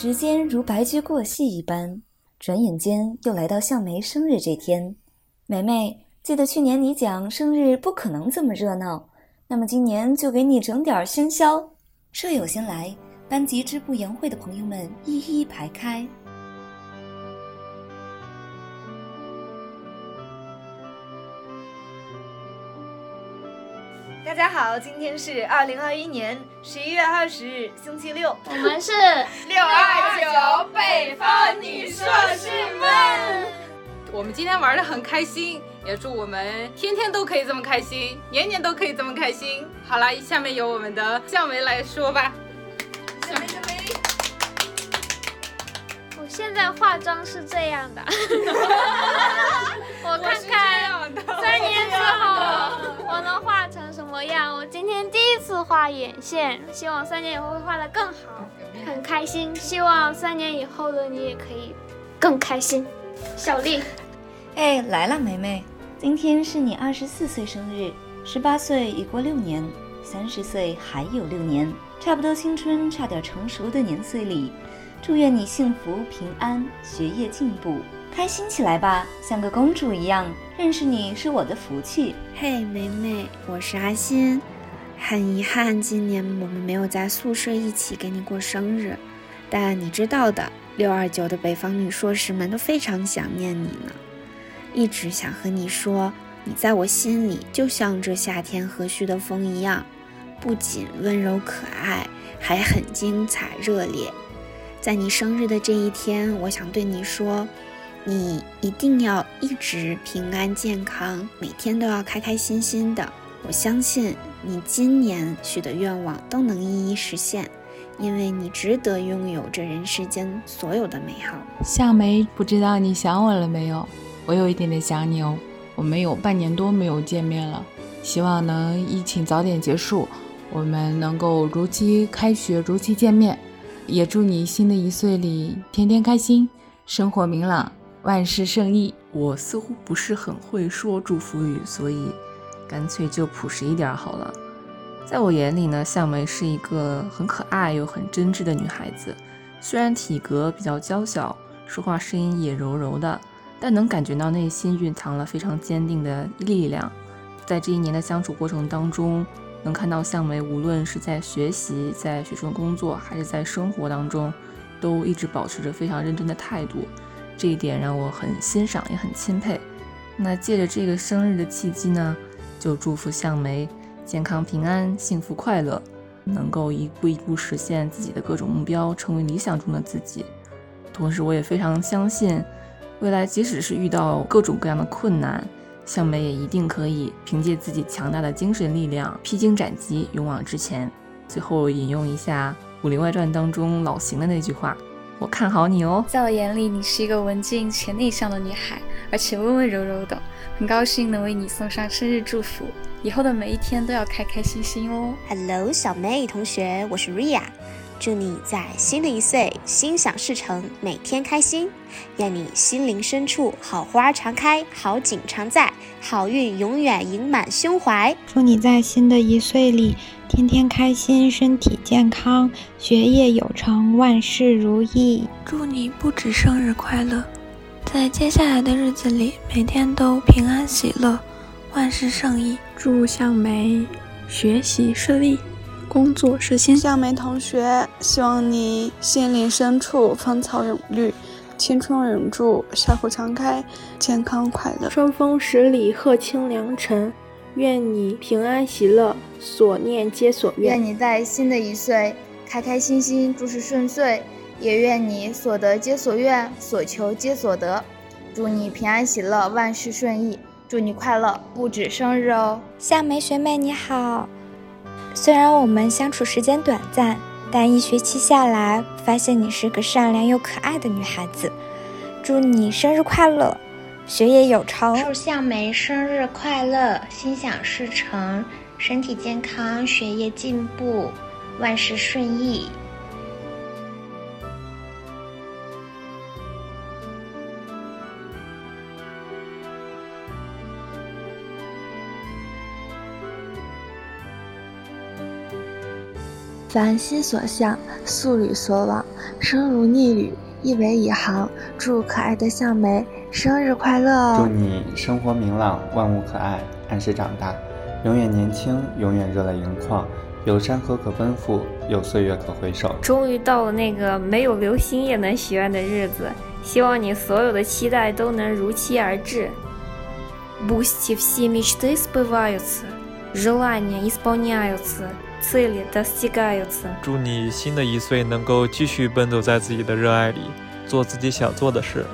时间如白驹过隙一般，转眼间又来到向梅生日这天。梅梅，记得去年你讲生日不可能这么热闹，那么今年就给你整点喧嚣。舍友先来，班级支部研会的朋友们一一排开。家好，今天是二零二一年十一月二十日，星期六。我们是 六二九北方女硕士们。我们今天玩的很开心，也祝我们天天都可以这么开心，年年都可以这么开心。好了，下面由我们的向梅来说吧。向梅，向梅。我现在化妆是这样的，我看看次画眼线，希望三年以后会画得更好，很开心。希望三年以后的你也可以更开心。小丽，哎，来了，梅梅，今天是你二十四岁生日，十八岁已过六年，三十岁还有六年，差不多青春，差点成熟的年岁里，祝愿你幸福平安，学业进步，开心起来吧，像个公主一样。认识你是我的福气。嘿，梅梅，我是阿欣，很遗憾今年我们没有在宿舍一起给你过生日，但你知道的。六二九的北方女硕士们都非常想念你呢，一直想和你说，你在我心里就像这夏天和煦的风一样，不仅温柔可爱，还很精彩热烈。在你生日的这一天，我想对你说，你一定要一直平安健康，每天都要开开心心的。我相信你今年许的愿望都能一一实现。因为你值得拥有这人世间所有的美好。夏梅，不知道你想我了没有？我有一点点想你哦。我们有半年多没有见面了，希望能疫情早点结束，我们能够如期开学，如期见面。也祝你新的一岁里天天开心，生活明朗，万事胜意。我似乎不是很会说祝福语，所以干脆就朴实一点好了。在我眼里呢，向梅是一个很可爱又很真挚的女孩子。虽然体格比较娇小，说话声音也柔柔的，但能感觉到内心蕴藏了非常坚定的力量。在这一年的相处过程当中，能看到向梅无论是在学习、在学生工作，还是在生活当中，都一直保持着非常认真的态度。这一点让我很欣赏，也很钦佩。那借着这个生日的契机呢，就祝福向梅。健康平安，幸福快乐，能够一步一步实现自己的各种目标，成为理想中的自己。同时，我也非常相信，未来即使是遇到各种各样的困难，向梅也一定可以凭借自己强大的精神力量，披荆斩棘，勇往直前。最后引用一下《武林外传》当中老邢的那句话：“我看好你哦。”在我眼里，你是一个文静且内向的女孩，而且温温柔柔的。很高兴能为你送上生日祝福，以后的每一天都要开开心心哦。Hello，小妹同学，我是 Ria，祝你在新的一岁心想事成，每天开心。愿你心灵深处好花常开，好景常在，好运永远盈满胸怀。祝你在新的一岁里天天开心，身体健康，学业有成，万事如意。祝你不止生日快乐。在接下来的日子里，每天都平安喜乐，万事胜意。祝向梅学习顺利，工作实现。向梅同学，希望你心灵深处芳草永绿，青春永驻，笑口常开，健康快乐。春风十里，鹤清良辰。愿你平安喜乐，所念皆所愿。愿你在新的一岁开开心心，诸事顺遂。也愿你所得皆所愿，所求皆所得。祝你平安喜乐，万事顺意。祝你快乐不止生日哦！夏梅学妹你好，虽然我们相处时间短暂，但一学期下来，发现你是个善良又可爱的女孩子。祝你生日快乐，学业有成。祝向梅生日快乐，心想事成，身体健康，学业进步，万事顺意。凡心所向，素履所往， 生如逆旅，一为一行。祝可爱的向梅生日快乐！祝你生活明朗，万物可爱，按时长大，永远年轻，永远热泪盈眶。有山河可奔赴，有岁月可回首。终于到了那个没有流星也能许愿的日子，希望你所有的期待都能如期而至。Пусть все мечты сбываются, желания исполняются, цели достигаются。祝你新的一岁能够继续奔走在自己的热爱里，做自己想做的事。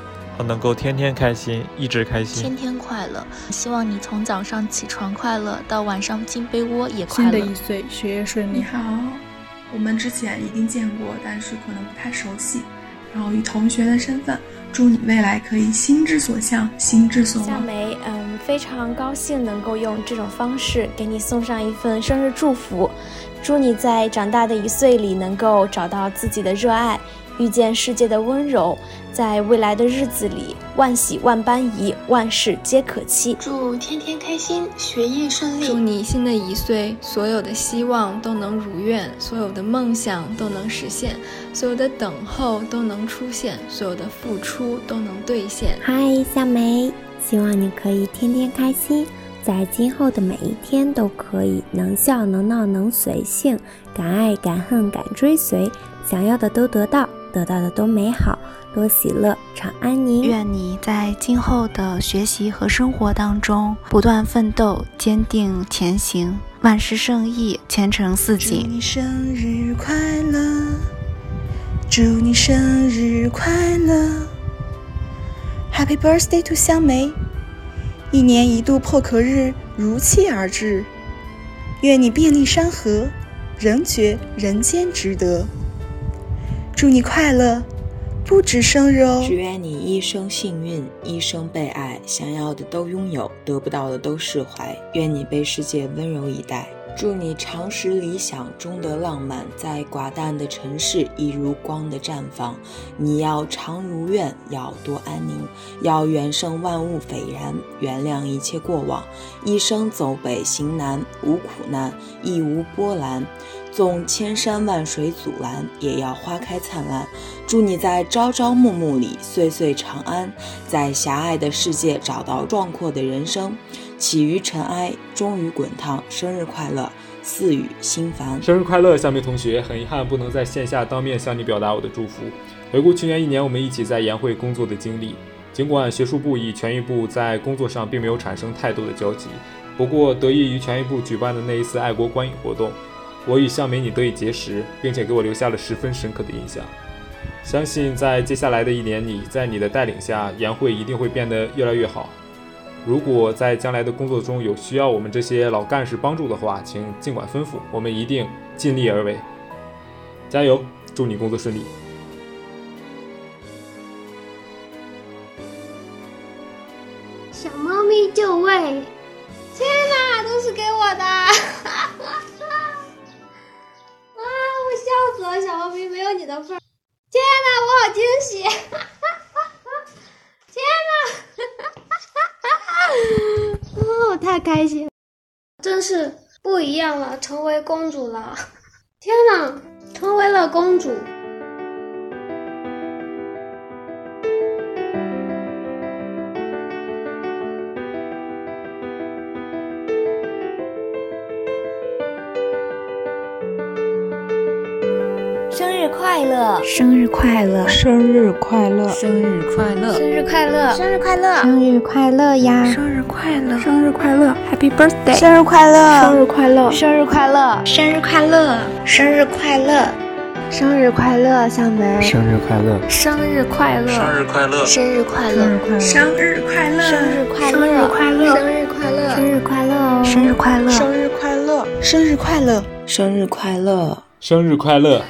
能够天天开心，一直开心，天天快乐。希望你从早上起床快乐，到晚上进被窝也快乐。新的一岁，学业顺利。你好，我们之前一定见过，但是可能不太熟悉。 然后以同学的身份，祝你未来可以心之所向，心之所向。夏梅，嗯，非常高兴能够用这种方式给你送上一份生日祝福，祝你在长大的一岁里能够找到自己的热爱。遇见世界的温柔，在未来的日子里，万喜万般宜，万事皆可期。祝天天开心，学业顺利。祝你新的一岁，所有的希望都能如愿，所有的梦想都能实现，所有的等候都能出现，所有的付出都能兑现。嗨，小梅，希望你可以天天开心，在今后的每一天都可以能笑能闹能随性，敢爱敢恨敢追随，想要的都得到。得到的都美好，多喜乐，常安宁。愿你在今后的学习和生活当中不断奋斗，坚定前行，万事胜意，前程似锦。祝你生日快乐！祝你生日快乐！Happy birthday to 香梅！一年一度破壳日如期而至，愿你遍历山河，仍觉人间值得。祝你快乐，不止生日哦！只愿你一生幸运，一生被爱，想要的都拥有，得不到的都释怀。愿你被世界温柔以待。祝你常识理想，终得浪漫，在寡淡的尘世一如光的绽放。你要常如愿，要多安宁，要远胜万物斐然，原谅一切过往。一生走北行南，无苦难，亦无波澜。纵千山万水阻拦，也要花开灿烂。祝你在朝朝暮暮里岁岁长安，在狭隘的世界找到壮阔的人生。起于尘埃，终于滚烫。生日快乐，似雨心烦。生日快乐，夏梅同学。很遗憾不能在线下当面向你表达我的祝福。回顾去年一年我们一起在研会工作的经历，尽管学术部与全域部在工作上并没有产生太多的交集，不过得益于全域部举办的那一次爱国观影活动，我与向美你得以结识，并且给我留下了十分深刻的印象。相信在接下来的一年里，在你的带领下，研会一定会变得越来越好。如果在将来的工作中有需要我们这些老干事帮助的话，请尽管吩咐，我们一定尽力而为。加油，祝你工作顺利。是不一样了，成为公主了！天哪，成为了公主。快乐，生日快乐，生日快乐，生日快乐，生日快乐，生日快乐，生日快乐呀！生日快乐，生日快乐，Happy Birthday！生日快乐，生日快乐，生日快乐，生日快乐，生日快乐，生日快乐，小梅！生日快乐，生日快乐，生日快乐，生日快乐，生日快乐，生日快乐，生日快乐，生日快乐，生日快乐。哦！生日快乐，生日快乐，生日快乐，生日快乐，生日快乐。